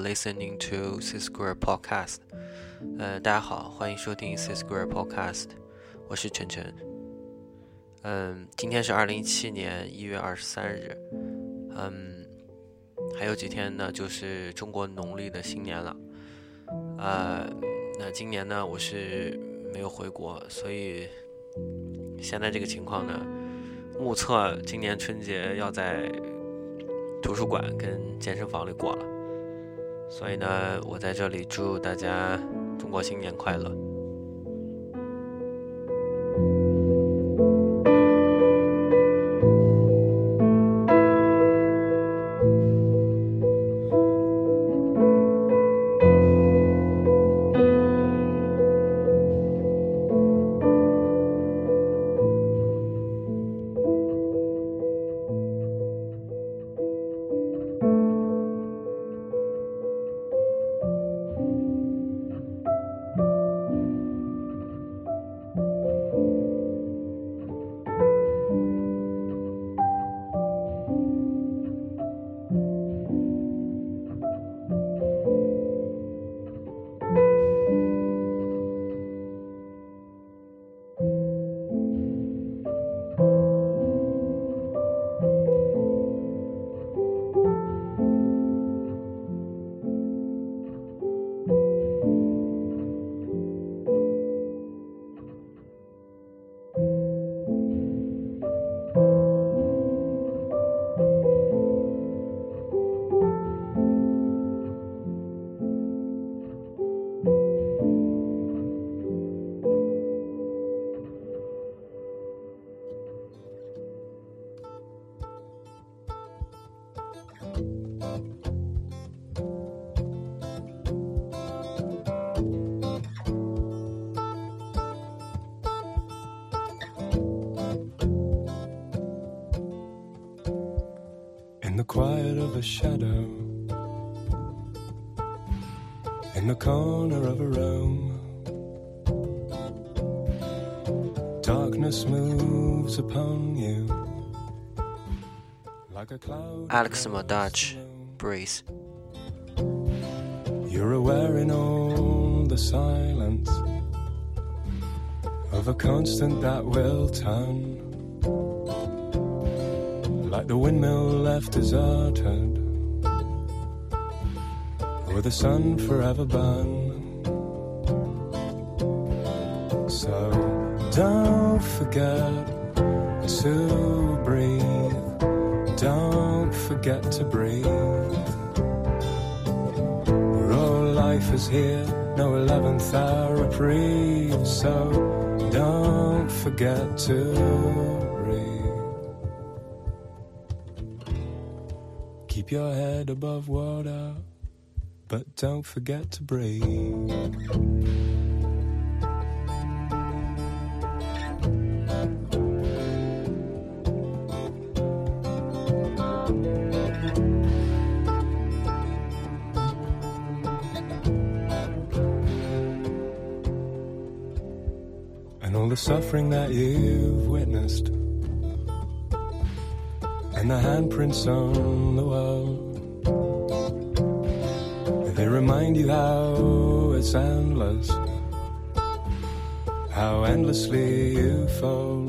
Listening to C Square Podcast。呃，大家好，欢迎收听 C Square Podcast，我是晨晨。嗯，今天是二零一七年一月二十三日。嗯，还有几天呢，就是中国农历的新年了。呃，那今年呢，我是没有回国，所以现在这个情况呢，目测今年春节要在。图书馆跟健身房里过了，所以呢，我在这里祝大家中国新年快乐。Moves upon you like a cloud. Alexi Murdoch, Breeze. You're aware in all the silence of a constant that will turn like the windmill left deserted, or the sun forever burn. So don't forget to breathe, don't forget to breathe. Our life is here, no 11th hour reprieve, so don't forget to breathe. Keep your head above water, but don't forget to breathe. All the suffering that you've witnessed and the handprints on the wall. They remind you how it's endless, how endlessly you fall.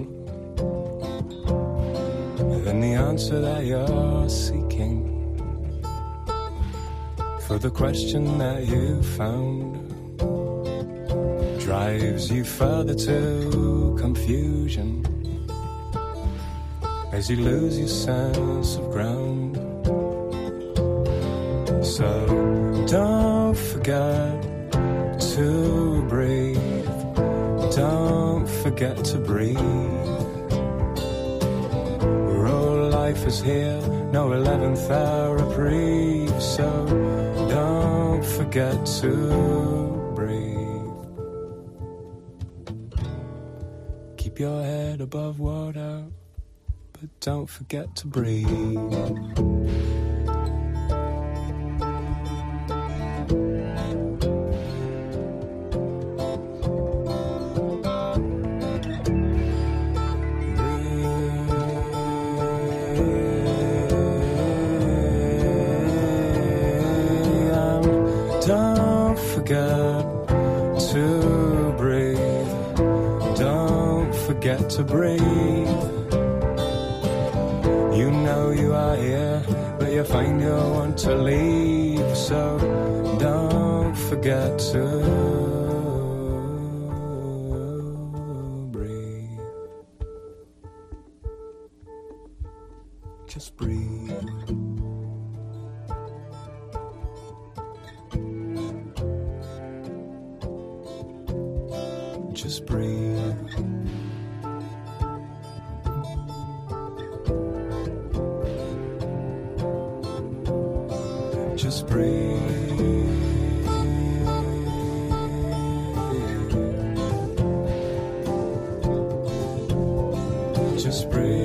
And the answer that you're seeking for the question that you found drives you further to confusion as you lose your sense of ground. So don't forget to breathe. Don't forget to breathe. Where all life is here, no 11th hour reprieve. So don't forget to Keep your head above water but don't forget to breathe. To breathe. Just breathe. Just breathe.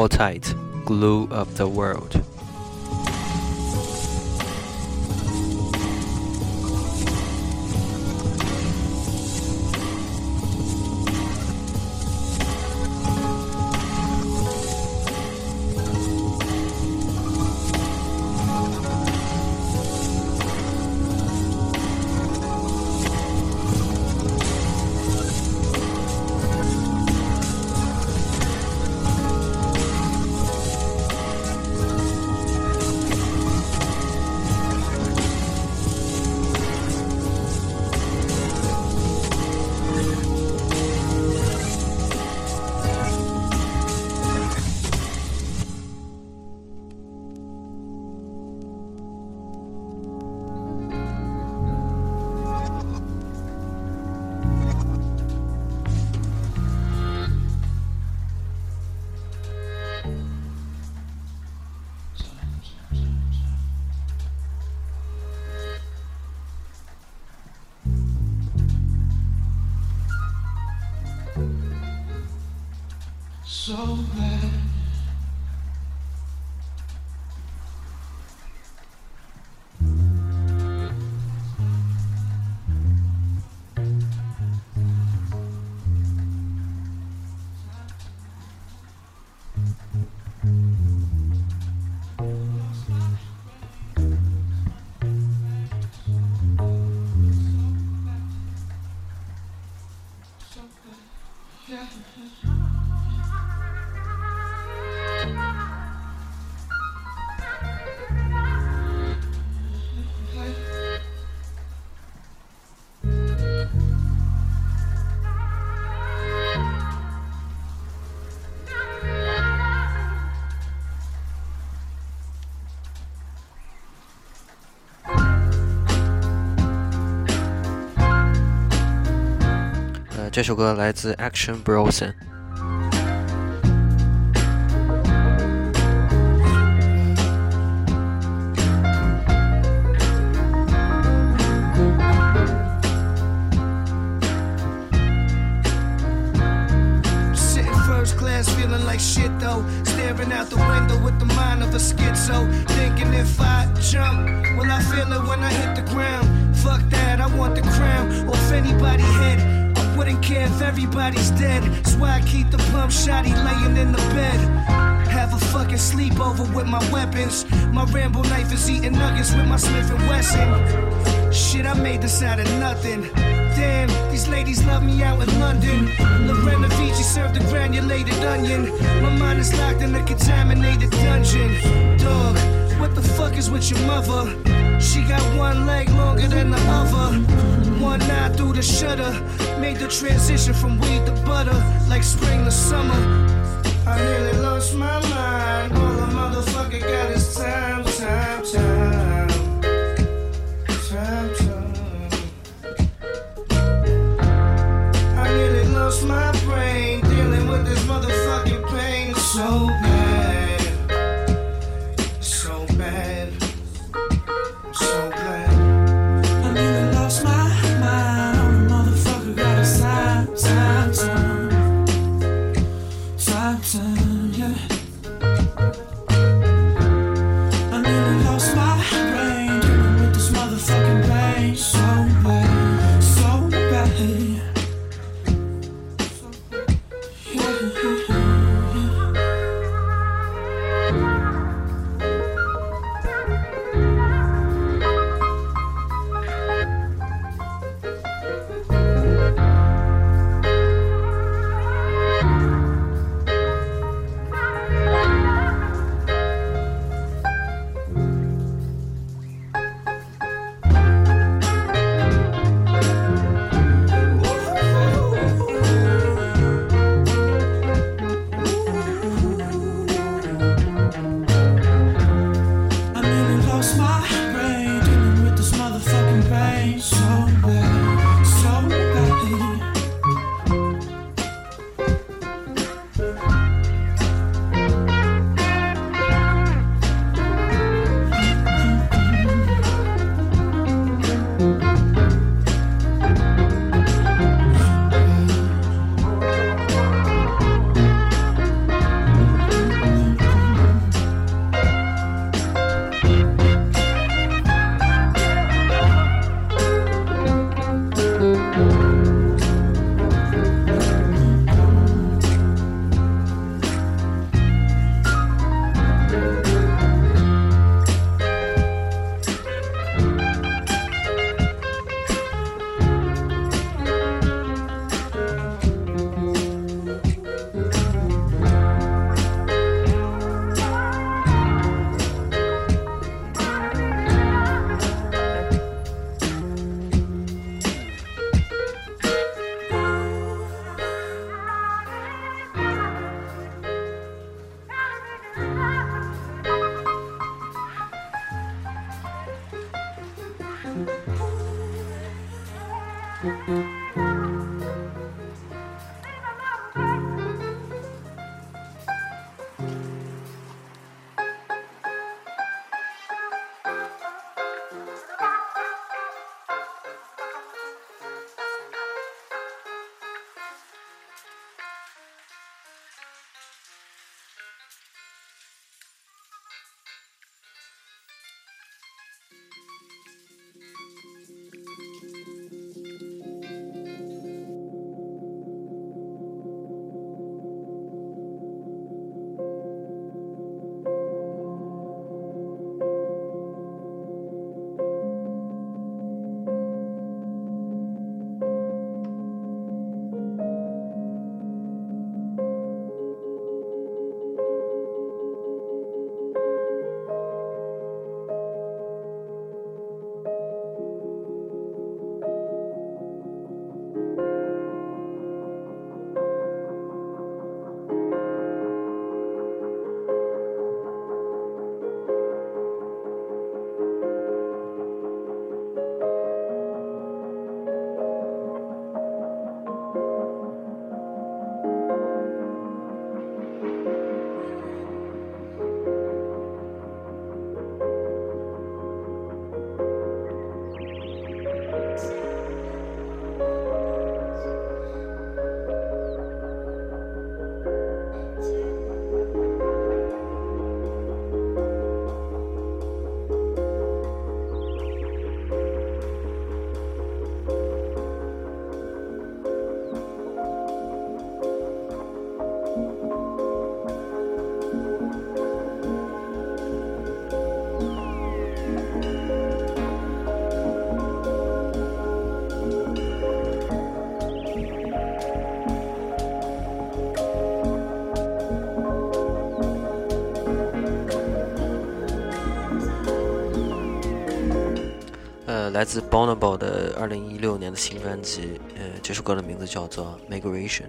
appetite, glue of the world. so 这首歌来自 Action Bronson。your mother. She got one leg longer than the other. One eye through the shutter. Made the transition from weed to butter, like spring to summer. I nearly lost my mind. All the motherfucker got is time. 来自 Bonobo 的二零一六年的新专辑，呃，这首歌的名字叫做《Migration》。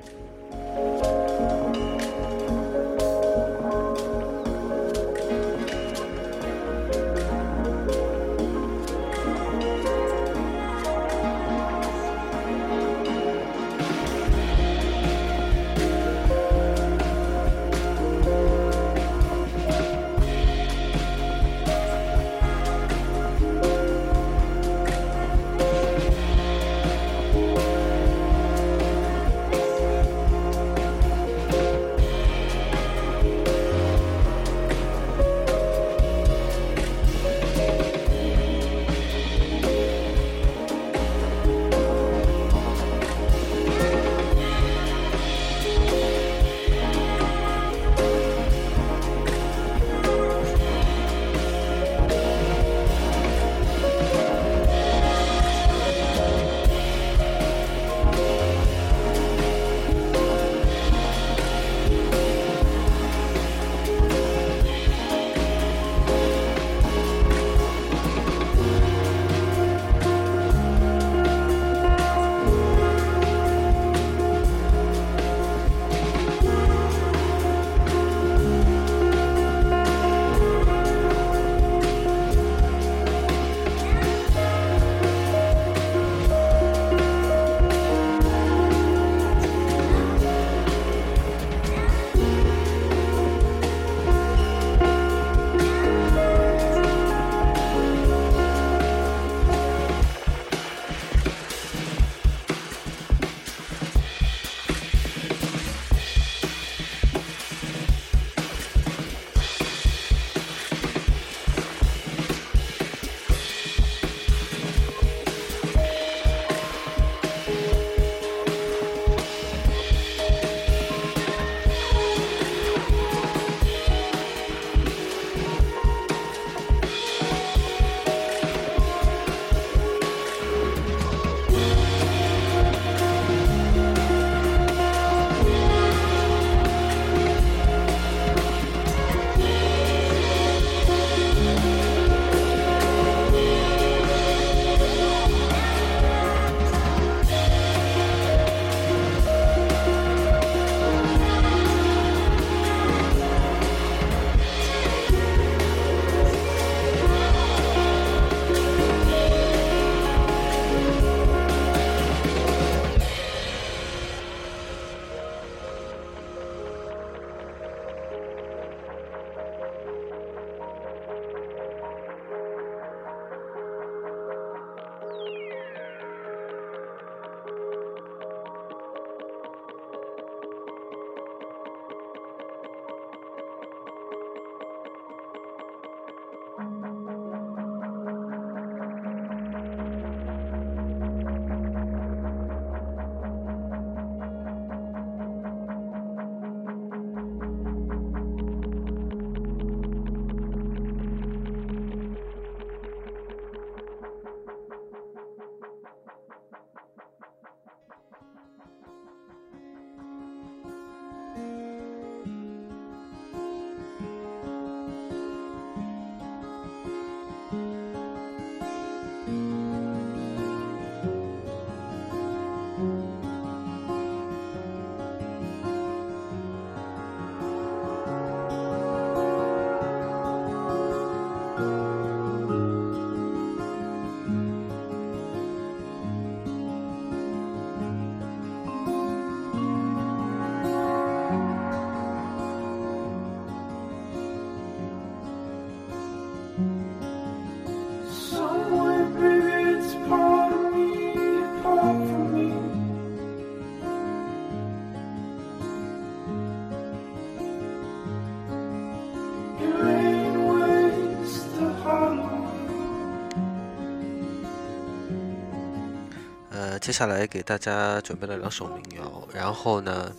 接下来给大家准备了两首民谣，然后呢，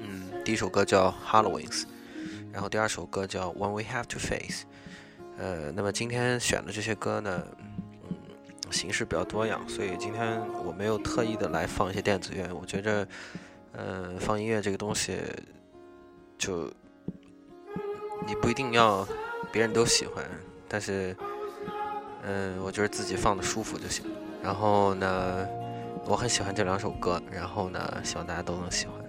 嗯，第一首歌叫《Hallowings》，然后第二首歌叫《When We Have to Face》。呃，那么今天选的这些歌呢，嗯，形式比较多样，所以今天我没有特意的来放一些电子乐。我觉着，呃，放音乐这个东西，就你不一定要别人都喜欢，但是，嗯，我觉得自己放的舒服就行。然后呢？我很喜欢这两首歌然后呢希望大家都能喜欢。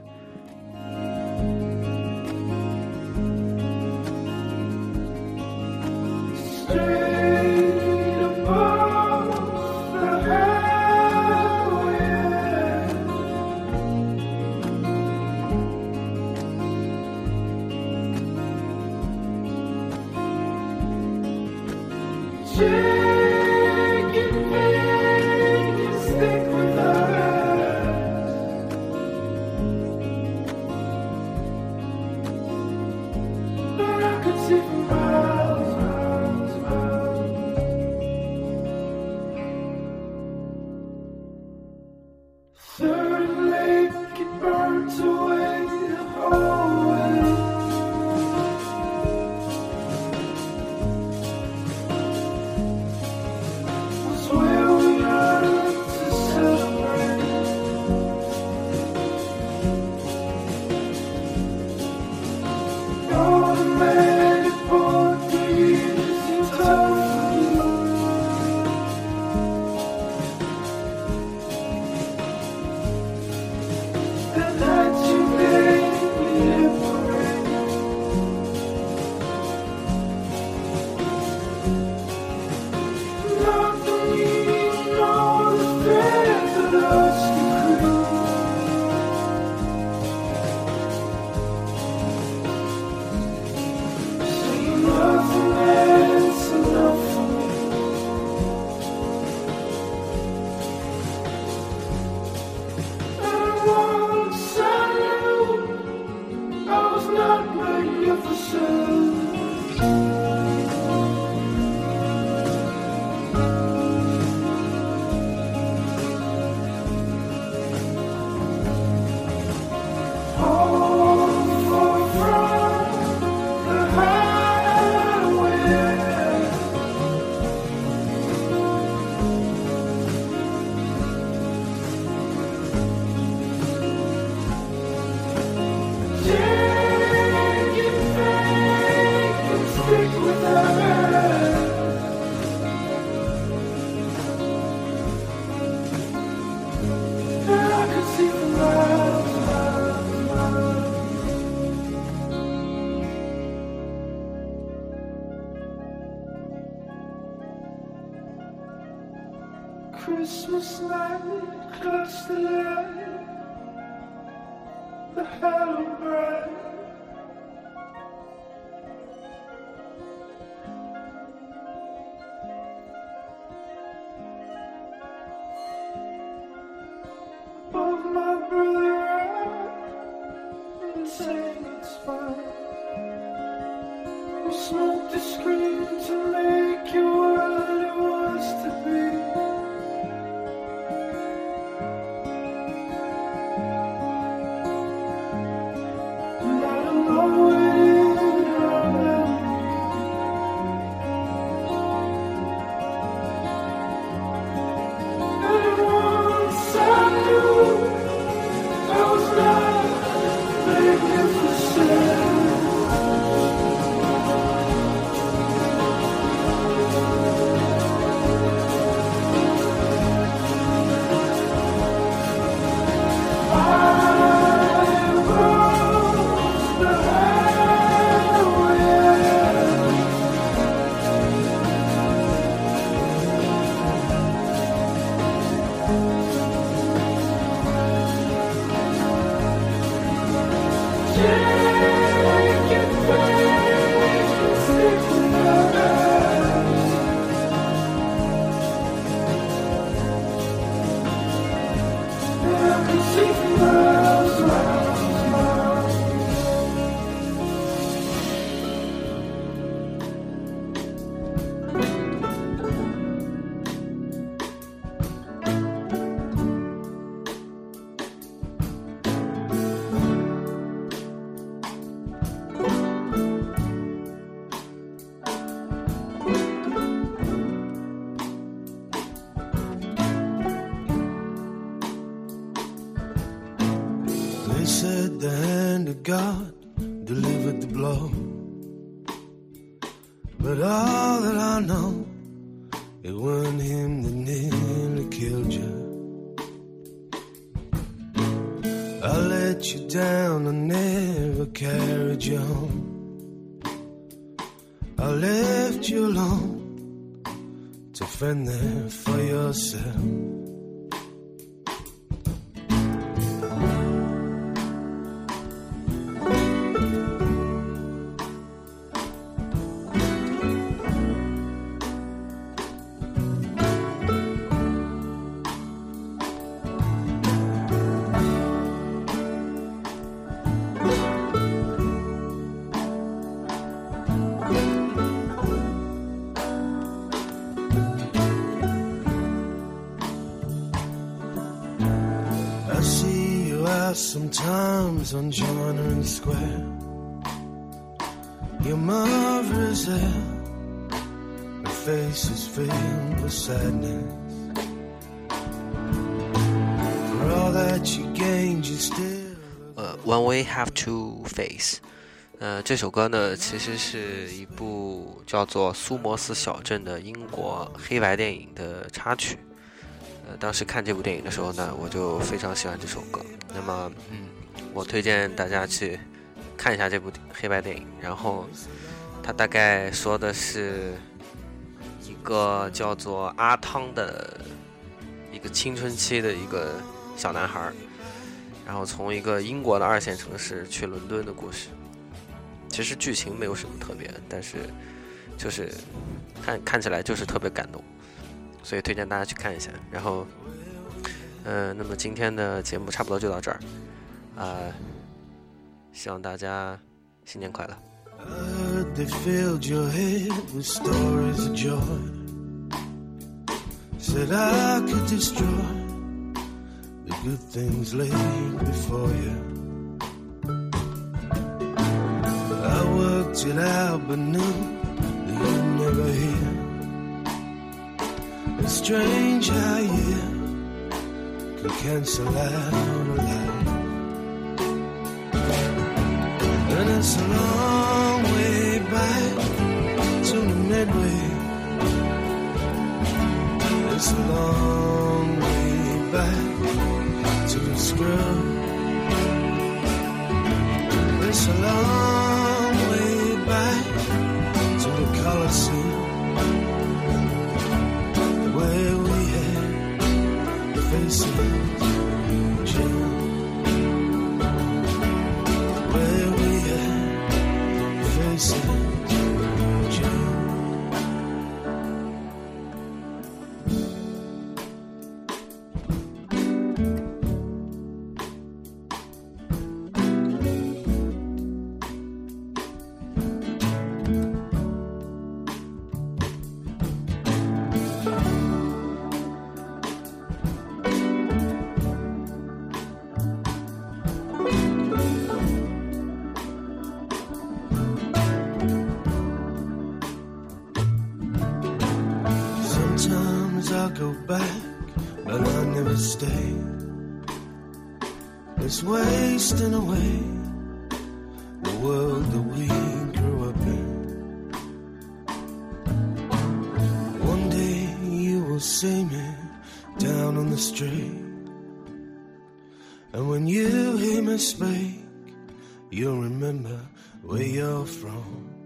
go. see you out sometimes on Joinery Square. Your mother is there, her face is filled with sadness. For all that you gained, you still. 呃，One Way Have to Face。呃，这首歌呢，其实是一部叫做《苏摩斯小镇》的英国黑白电影的插曲。 当时看这部电影的时候呢，我就非常喜欢这首歌。那么，嗯，我推荐大家去看一下这部黑白电影。然后，它大概说的是一个叫做阿汤的一个青春期的一个小男孩，然后从一个英国的二线城市去伦敦的故事。其实剧情没有什么特别，但是就是看看起来就是特别感动，所以推荐大家去看一下。然后，呃，那么今天的节目差不多就到这儿，呃，希望大家新年快乐。heard they filled your head with stories of joy. Said I could destroy the good things laid before you. I worked it out but no It's strange how you can cancel out a lie. And it's a long way back to the midway. It's a long way back to the scrub. It's a long had wasting away the world that we grew up in. One day you will see me down on the street. And when you hear me speak, you'll remember where you're from.